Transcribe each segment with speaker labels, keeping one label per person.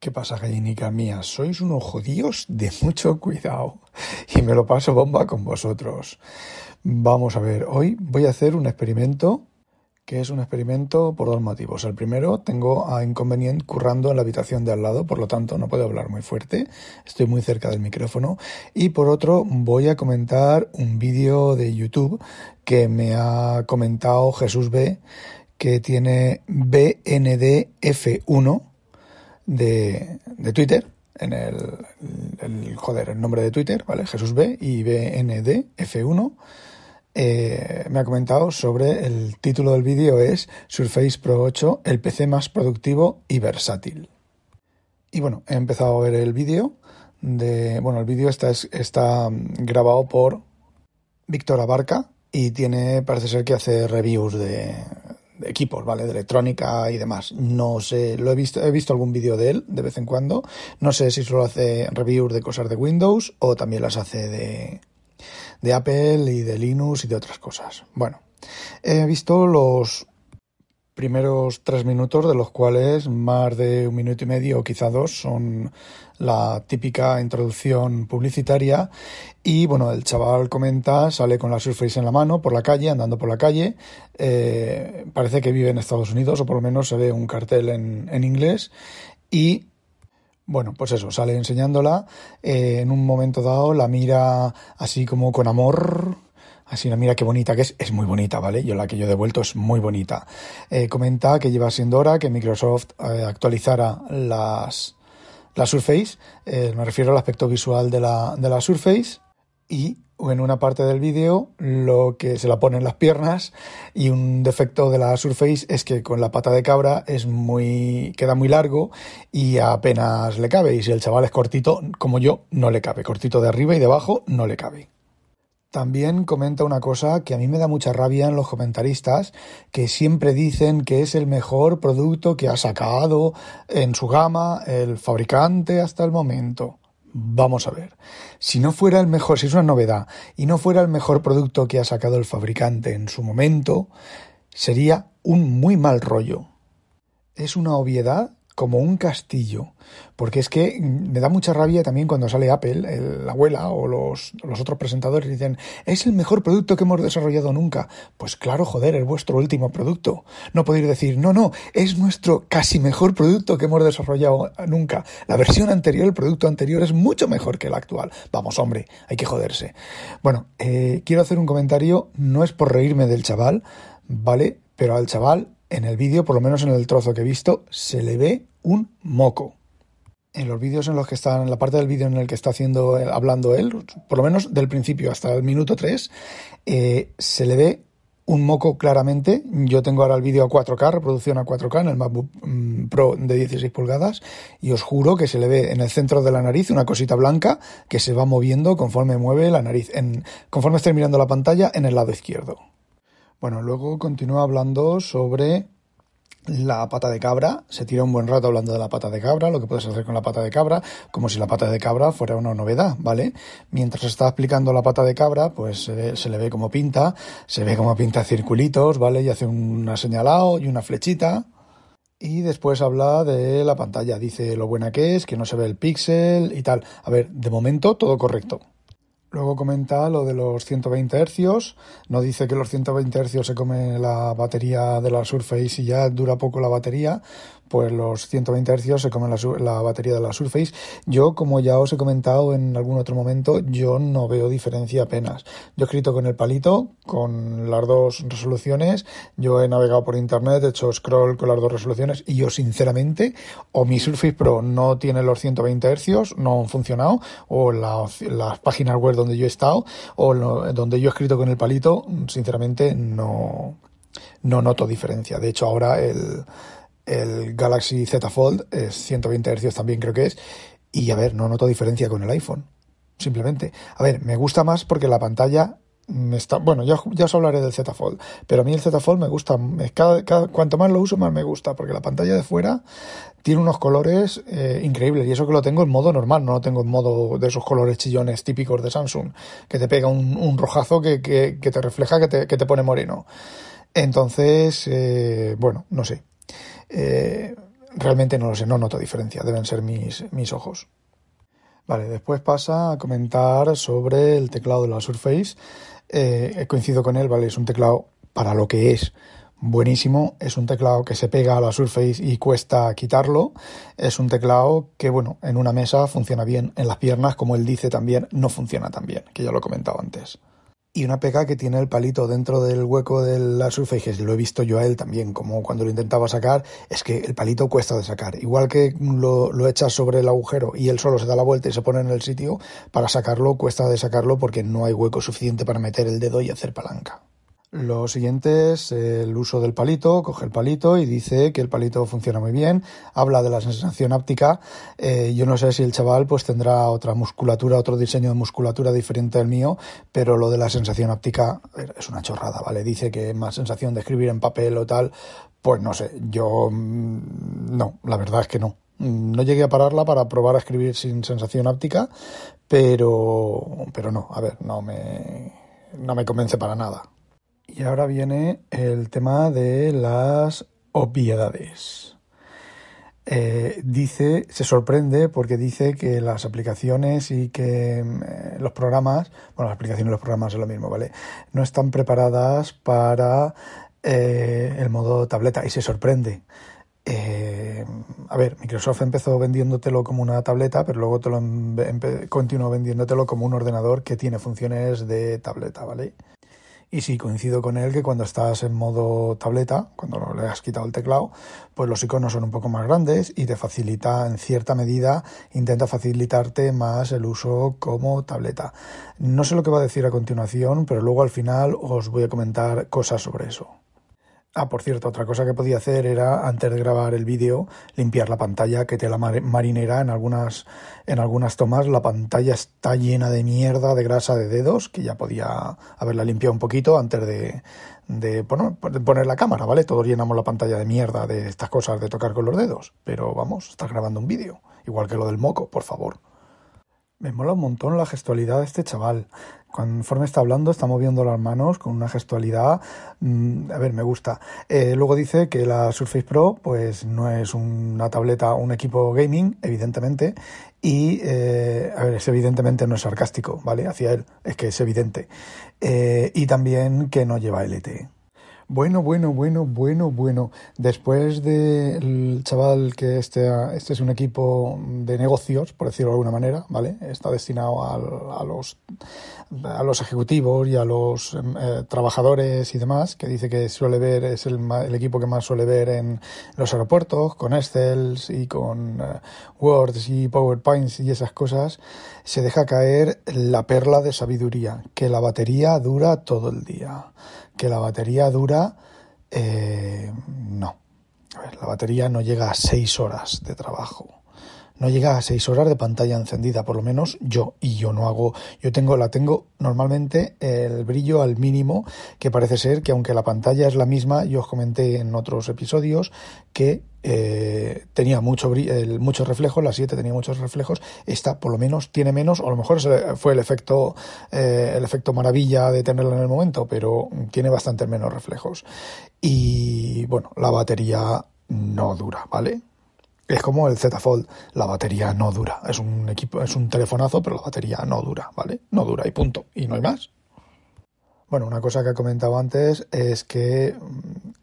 Speaker 1: ¿Qué pasa, gallinica mía? Sois unos judíos de mucho cuidado y me lo paso bomba con vosotros. Vamos a ver, hoy voy a hacer un experimento que es un experimento por dos motivos. El primero, tengo a Inconvenient currando en la habitación de al lado, por lo tanto no puedo hablar muy fuerte, estoy muy cerca del micrófono. Y por otro, voy a comentar un vídeo de YouTube que me ha comentado Jesús B, que tiene BNDF1 de, de Twitter, en el, el, joder, el nombre de Twitter, ¿vale? Jesús B y BND F1. Eh, me ha comentado sobre el título del vídeo es Surface Pro 8, el PC más productivo y versátil. Y bueno, he empezado a ver el vídeo de, bueno, el vídeo está, está grabado por Víctor Abarca y tiene, parece ser que hace reviews de equipos, ¿vale? De electrónica y demás. No sé, lo he visto, he visto algún vídeo de él de vez en cuando. No sé si solo hace reviews de cosas de Windows o también las hace de, de Apple y de Linux y de otras cosas. Bueno, he visto los primeros tres minutos, de los cuales más de un minuto y medio o quizá dos son la típica introducción publicitaria. Y bueno, el chaval comenta, sale con la Surface en la mano por la calle, andando por la calle. Eh, parece que vive en Estados Unidos, o por lo menos se ve un cartel en, en inglés. Y bueno, pues eso, sale enseñándola. Eh, en un momento dado la mira así como con amor, Así, mira qué bonita que es. Es muy bonita, ¿vale? Yo la que yo he devuelto es muy bonita. Eh, comenta que lleva siendo hora que Microsoft eh, actualizara las, la Surface. Eh, me refiero al aspecto visual de la, de la Surface. Y en una parte del vídeo lo que se la pone en las piernas y un defecto de la Surface es que con la pata de cabra es muy queda muy largo y apenas le cabe y si el chaval es cortito como yo no le cabe cortito de arriba y de abajo no le cabe también comenta una cosa que a mí me da mucha rabia en los comentaristas, que siempre dicen que es el mejor producto que ha sacado en su gama el fabricante hasta el momento. Vamos a ver, si no fuera el mejor, si es una novedad, y no fuera el mejor producto que ha sacado el fabricante en su momento, sería un muy mal rollo. Es una obviedad como un castillo. Porque es que me da mucha rabia también cuando sale Apple, la abuela o los, los otros presentadores dicen, es el mejor producto que hemos desarrollado nunca. Pues claro, joder, es vuestro último producto. No podéis decir, no, no, es nuestro casi mejor producto que hemos desarrollado nunca. La versión anterior, el producto anterior es mucho mejor que el actual. Vamos, hombre, hay que joderse. Bueno, eh, quiero hacer un comentario, no es por reírme del chaval, ¿vale? Pero al chaval en el vídeo, por lo menos en el trozo que he visto, se le ve un moco. En los vídeos en los que está, en la parte del vídeo en el que está haciendo, hablando él, por lo menos del principio hasta el minuto 3, eh, se le ve un moco claramente. Yo tengo ahora el vídeo a 4K, reproducción a 4K en el MacBook mm, Pro de 16 pulgadas y os juro que se le ve en el centro de la nariz una cosita blanca que se va moviendo conforme mueve la nariz, en, conforme esté mirando la pantalla en el lado izquierdo. Bueno, luego continúa hablando sobre la pata de cabra, se tira un buen rato hablando de la pata de cabra, lo que puedes hacer con la pata de cabra, como si la pata de cabra fuera una novedad, ¿vale? Mientras está explicando la pata de cabra, pues se, le ve como pinta, se ve como pinta circulitos, ¿vale? Y hace un señalado y una flechita. Y después habla de la pantalla, dice lo buena que es, que no se ve el píxel y tal. A ver, de momento todo correcto. Luego comenta lo de los 120 hercios. No dice que los 120 hercios se come la batería de la Surface y ya dura poco la batería pues los 120 Hz se comen la, batería de la Surface. Yo, como ya os he comentado en algún otro momento, yo no veo diferencia apenas. Yo he escrito con el palito, con las dos resoluciones, yo he navegado por internet, he hecho scroll con las dos resoluciones y yo sinceramente, o mi Surface Pro no tiene los 120 Hz, no han funcionado, o las páginas web donde yo he estado, o donde yo he escrito con el palito, sinceramente no, no noto diferencia. De hecho, ahora el el Galaxy Z Fold es 120 Hz también creo que es Y a ver, no noto diferencia con el iPhone. Simplemente. A ver, me gusta más porque la pantalla bueno, ya, ya os hablaré del Z Fold, pero a mí el Z Fold me gusta, cada, cuanto más lo uso, más me gusta, porque la pantalla de fuera tiene unos colores eh, increíbles, y eso que lo tengo en modo normal, no lo tengo en modo de esos colores chillones típicos de Samsung, que te pega un, rojazo que, que, te refleja, que te, que te pone moreno. Entonces, eh, bueno, no sé. Eh, realmente no lo sé, no noto diferencia, deben ser mis, mis ojos. Vale, después pasa a comentar sobre el teclado de la Surface. Eh, coincido con él, ¿vale? Es un teclado para lo que es buenísimo. Es un teclado que se pega a la Surface y cuesta quitarlo. Es un teclado que, bueno, en una mesa funciona bien. En las piernas, como él dice también, no funciona tan bien, que ya lo he comentado antes. Y una pega que tiene el palito dentro del hueco de la Surface, lo he visto yo a él también, como cuando lo intentaba sacar, es que el palito cuesta de sacar. Igual que lo, lo echas sobre el agujero y él solo se da la vuelta y se pone en el sitio, para sacarlo cuesta de sacarlo porque no hay hueco suficiente para meter el dedo y hacer palanca. Lo siguiente es el uso del palito, coge el palito y dice que el palito funciona muy bien, habla de la sensación áptica, eh, yo no sé si el chaval pues tendrá otra musculatura, otro diseño de musculatura diferente al mío, pero lo de la sensación áptica es una chorrada, ¿vale? Dice que más sensación de escribir en papel o tal, pues no sé, yo mm, no, la verdad es que no. No llegué a pararla para probar a escribir sin sensación áptica, pero, pero no, a ver, no me, no me convence para nada. Y ahora viene el tema de las obviedades. Eh, dice, se sorprende porque dice que las aplicaciones y que eh, los programas, bueno, las aplicaciones y los programas es lo mismo, ¿vale? No están preparadas para eh, el modo tableta y se sorprende. a ver, Microsoft empezó vendiéndotelo como una tableta, pero luego te lo continuó vendiéndotelo como un ordenador que tiene funciones de tableta, ¿vale? Y sí, coincido con él que cuando estás en modo tableta, cuando le has quitado el teclado, pues los iconos son un poco más grandes y te facilita, en cierta medida, intenta facilitarte más el uso como tableta. No sé lo que va a decir a continuación, pero luego al final os voy a comentar cosas sobre eso. Ah, por cierto, otra cosa que podía hacer era, antes de grabar el vídeo, limpiar la pantalla, que te la marinera en algunas, en algunas tomas. La pantalla está llena de mierda, de grasa de dedos, que ya podía haberla limpiado un poquito antes de, de, poner la cámara, ¿vale? Todos llenamos la pantalla de mierda de estas cosas de tocar con los dedos. Pero vamos, estás grabando un vídeo. Igual que lo del moco, por favor. Me mola un montón la gestualidad de este chaval. Conforme está hablando, está moviendo las manos con una gestualidad. Mm, a ver, me gusta. Eh, luego dice que la Surface Pro, pues no es una tableta, un equipo gaming, evidentemente. Y, eh, a ver, es evidentemente no es sarcástico, ¿vale? Hacia él, es que es evidente. Eh, y también que no lleva LTE. Bueno, bueno, bueno, bueno, bueno. Después del chaval que este, este es un equipo de negocios, por decirlo de alguna manera, ¿vale? Está destinado a, los, a los ejecutivos y a los eh, trabajadores y demás, que dice que suele ver, es el, el, equipo que más suele ver en los aeropuertos, con Excel y con uh, Words y PowerPoints y esas cosas, se deja caer la perla de sabiduría, que la batería dura todo el día que la batería dura, eh, no. A ver, la batería no llega a seis horas de trabajo no llega a seis horas de pantalla encendida, por lo menos yo, y yo no hago, yo tengo, la tengo normalmente el brillo al mínimo, que parece ser que aunque la pantalla es la misma, yo os comenté en otros episodios que eh, tenía mucho muchos reflejos, la 7 tenía muchos reflejos, esta por lo menos tiene menos, o a lo mejor fue el efecto, eh, el efecto maravilla de tenerla en el momento, pero tiene bastante menos reflejos. Y bueno, la batería no dura, ¿vale? Es como el Z Fold, la batería no dura. Es un equipo, es un telefonazo, pero la batería no dura, ¿vale? No dura y punto. Y no hay más. Bueno, una cosa que he comentado antes es que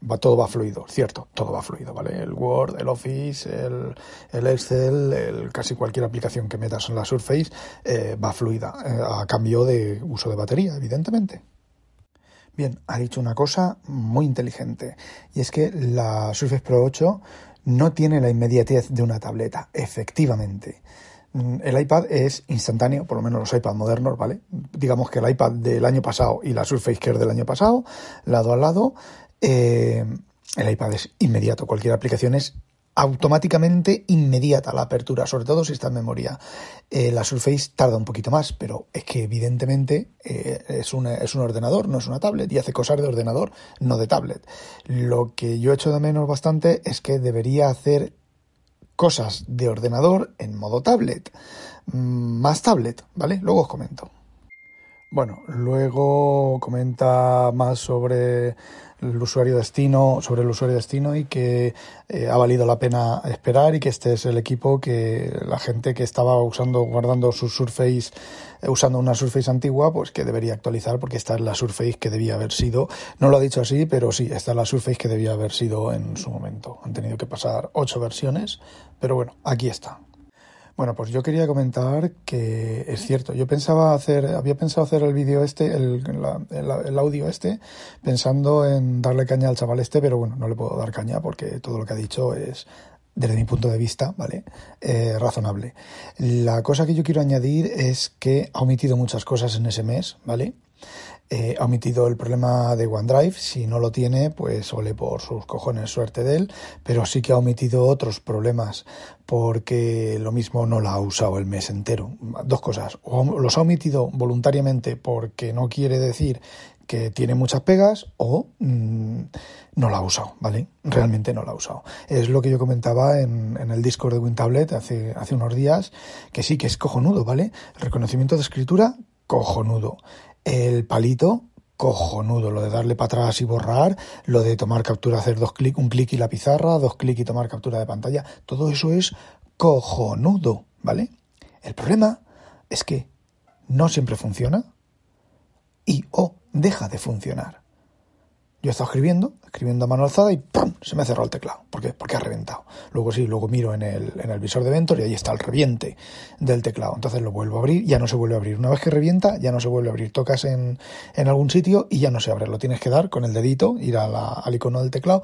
Speaker 1: va, todo va fluido, cierto, todo va fluido, ¿vale? El Word, el Office, el, el Excel, el, casi cualquier aplicación que metas en la Surface eh, va fluida, eh, a cambio de uso de batería, evidentemente. Bien, ha dicho una cosa muy inteligente, y es que la Surface Pro 8 no tiene la inmediatez de una tableta, efectivamente. Mm, el iPad es instantáneo, por lo menos los iPad modernos, ¿vale? Digamos que el iPad del año pasado y la Surface Care del año pasado, lado a lado, eh, el iPad es inmediato, cualquier aplicación es automáticamente inmediata la apertura, sobre todo si está en memoria. Eh, la Surface tarda un poquito más, pero es que evidentemente eh, es, es un ordenador, no es una tablet, y hace cosas de ordenador, no de tablet. Lo que yo echo de menos bastante es que debería hacer cosas de ordenador en modo tablet. Mm, más tablet, ¿vale? Luego os comento. Bueno, luego comenta más sobre el usuario destino, sobre el usuario destino y que eh, ha valido la pena esperar y que este es el equipo que la gente que estaba usando, guardando su Surface, eh, usando una Surface antigua, pues que debería actualizar porque esta es la Surface que debía haber sido. No lo ha dicho así, pero sí, esta es la Surface que debía haber sido en su momento. Han tenido que pasar ocho versiones, pero bueno, aquí está. Bueno, pues yo quería comentar que es cierto. Yo pensaba hacer, había pensado hacer el vídeo este, el, audio este, pensando en darle caña al chaval este, pero bueno, no le puedo dar caña porque todo lo que ha dicho es, desde mi punto de vista, ¿vale? Eh, razonable. La cosa que yo quiero añadir es que ha omitido muchas cosas en ese mes, ¿vale? Eh, ha omitido el problema de OneDrive. Si no lo tiene, pues ole por sus cojones, suerte de él. Pero sí que ha omitido otros problemas porque lo mismo no la ha usado el mes entero. Dos cosas. O los ha omitido voluntariamente porque no quiere decir que tiene muchas pegas o mm, no la ha usado, ¿vale? Realmente no la ha usado. Es lo que yo comentaba en, en el Discord de WinTablet hace, hace unos días, que sí, que es cojonudo, ¿vale? Reconocimiento de escritura, cojonudo el palito cojonudo, lo de darle para atrás y borrar, lo de tomar captura, hacer dos clics, un clic y la pizarra, dos clics y tomar captura de pantalla, todo eso es cojonudo, ¿vale? El problema es que no siempre funciona y o deja de funcionar. Yo he estado escribiendo, escribiendo a mano alzada y ¡pum! se me cerrado el teclado. ¿Por qué? Porque ha reventado. Luego sí, luego miro en el, en el visor de Ventor y ahí está el reviente del teclado. Entonces lo vuelvo a abrir, ya no se vuelve a abrir. Una vez que revienta, ya no se vuelve a abrir. Tocas en, en algún sitio y ya no se abre. Lo tienes que dar con el dedito, ir a la, al icono del teclado.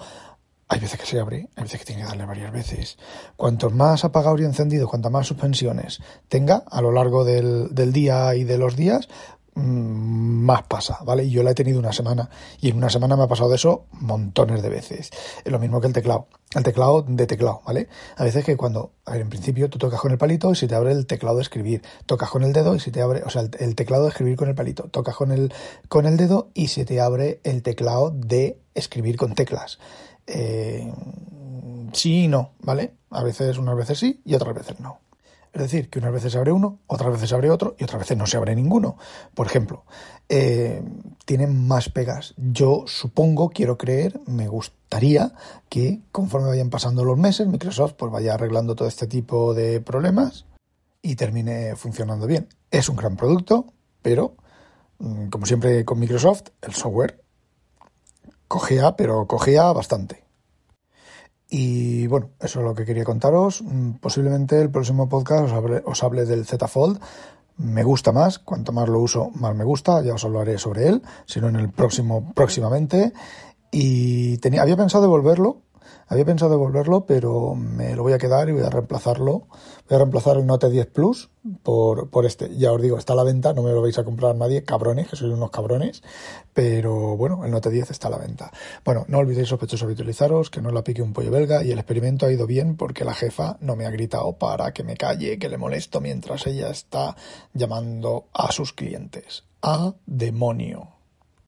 Speaker 1: Hay veces que se abre, hay veces que tiene que darle varias veces. Cuanto más apagado y encendido, cuantas más suspensiones tenga a lo largo del, del día y de los días, más pasa, ¿vale? Yo la he tenido una semana y en una semana me ha pasado de eso montones de veces. Es lo mismo que el teclado. El teclado de teclado, ¿vale? A veces que cuando, en principio tú tocas con el palito y se te abre el teclado de escribir. Tocas con el dedo y se te abre, o sea, el, teclado de escribir con el palito. Tocas con el, con el dedo y se te abre el teclado de escribir con teclas. Eh, sí y no, ¿vale? A veces, unas veces sí y otras veces no. Es decir, que unas veces se abre uno, otras veces se abre otro y otras veces no se abre ninguno. Por ejemplo, eh, tienen más pegas. Yo supongo, quiero creer, me gustaría que conforme vayan pasando los meses, Microsoft pues vaya arreglando todo este tipo de problemas y termine funcionando bien. Es un gran producto, pero mm, como siempre con Microsoft, el software cogea, pero cogea bastante. Y bueno, eso es lo que quería contaros. Mm, posiblemente el próximo podcast os hable, os hable del Z Fold. Me gusta más, cuanto más lo uso, más me gusta. Ya os hablaré sobre él, sino en el próximo, próximamente. Y tenía, había pensado devolverlo, había pensado devolverlo, pero me lo voy a quedar y voy a reemplazarlo. Voy a reemplazar el Note 10 Plus por, por este. Ya os digo, está a la venta, no me lo vais a comprar nadie, cabrones, que sois unos cabrones. Pero bueno, el Note 10 está a la venta. Bueno, no olvidéis sospechosos habitualizaros, que no la pique un pollo belga y el experimento ha ido bien porque la jefa no me ha gritado para que me calle, que le molesto mientras ella está llamando a sus clientes. ¡A demonio!